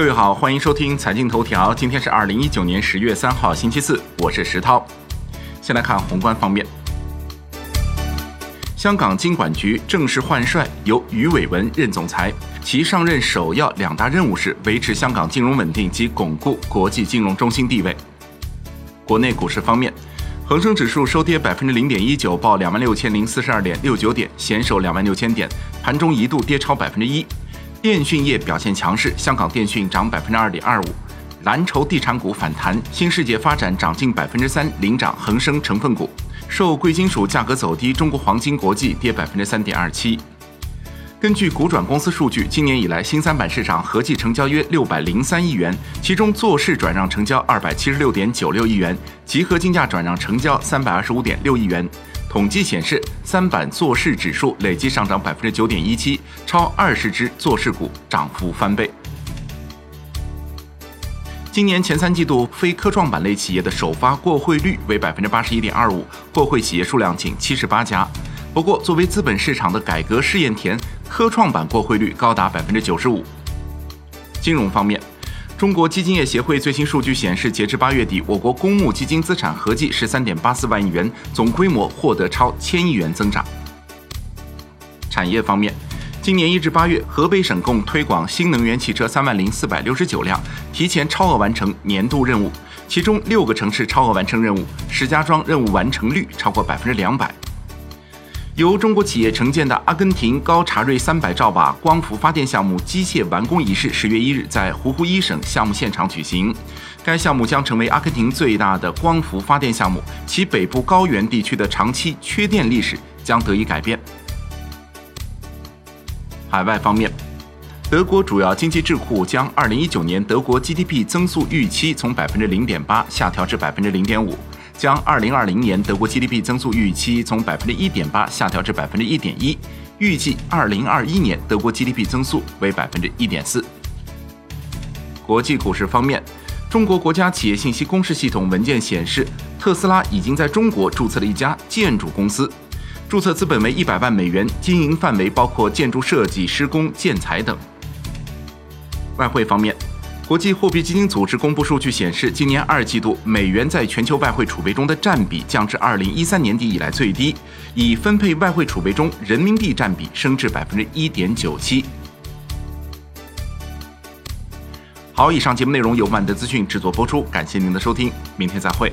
各位好，欢迎收听财经头条。今天是二零一九年十月三号，星期四，我是石涛。先来看宏观方面，香港金管局正式换帅，由余伟文任总裁。其上任首要两大任务是维持香港金融稳定及巩固国际金融中心地位。国内股市方面，恒生指数收跌百分之零点一九，报两万六千零四十二点六九点，险守两万六千点，盘中一度跌超百分之一。电讯业表现强势，香港电讯涨百分之二点二五，蓝筹地产股反弹，新世界发展涨近百分之三，领涨恒生成分股。受贵金属价格走低，中国黄金国际跌百分之三点二七。根据股转公司数据，今年以来新三板市场合计成交约六百零三亿元，其中做市转让成交二百七十六点九六亿元，集合竞价转让成交三百二十五点六亿元。统计显示，三板做市指数累计上涨百分之九点一七，超二十只做市股涨幅翻倍。今年前三季度非科创板类企业的首发过会率为百分之八十一点二五，过会企业数量仅七十八家。不过，作为资本市场的改革试验田，科创板过会率高达百分之九十五。金融方面。中国基金业协会最新数据显示，截至八月底，我国公募基金资产合计十三点八四万亿元，总规模获得超千亿元增长。产业方面，今年一至八月，河北省共推广新能源汽车三万零四百六十九辆，提前超额完成年度任务，其中六个城市超额完成任务，石家庄任务完成率超过百分之两百。由中国企业承建的阿根廷高查瑞三百兆瓦光伏发电项目机械完工仪式，十月一日在胡胡伊省项目现场举行。该项目将成为阿根廷最大的光伏发电项目，其北部高原地区的长期缺电历史将得以改变。海外方面，德国主要经济智库将二零一九年德国 GDP 增速预期从百分之零点八下调至百分之零点五。将2020年德国 GDP 增速预期从百分之一点八下调至百分之一点一，预计2021年德国 GDP 增速为百分之一点四。国际股市方面，中国国家企业信息公示系统文件显示，特斯拉已经在中国注册了一家建筑公司，注册资本为一百万美元，经营范围包括建筑设计、施工、建材等。外汇方面。国际货币基金组织公布数据显示，今年二季度美元在全球外汇储备中的占比降至二零一三年底以来最低，已分配外汇储备中人民币占比升至百分之一点九七。好，以上节目内容由万德资讯制作播出，感谢您的收听，明天再会。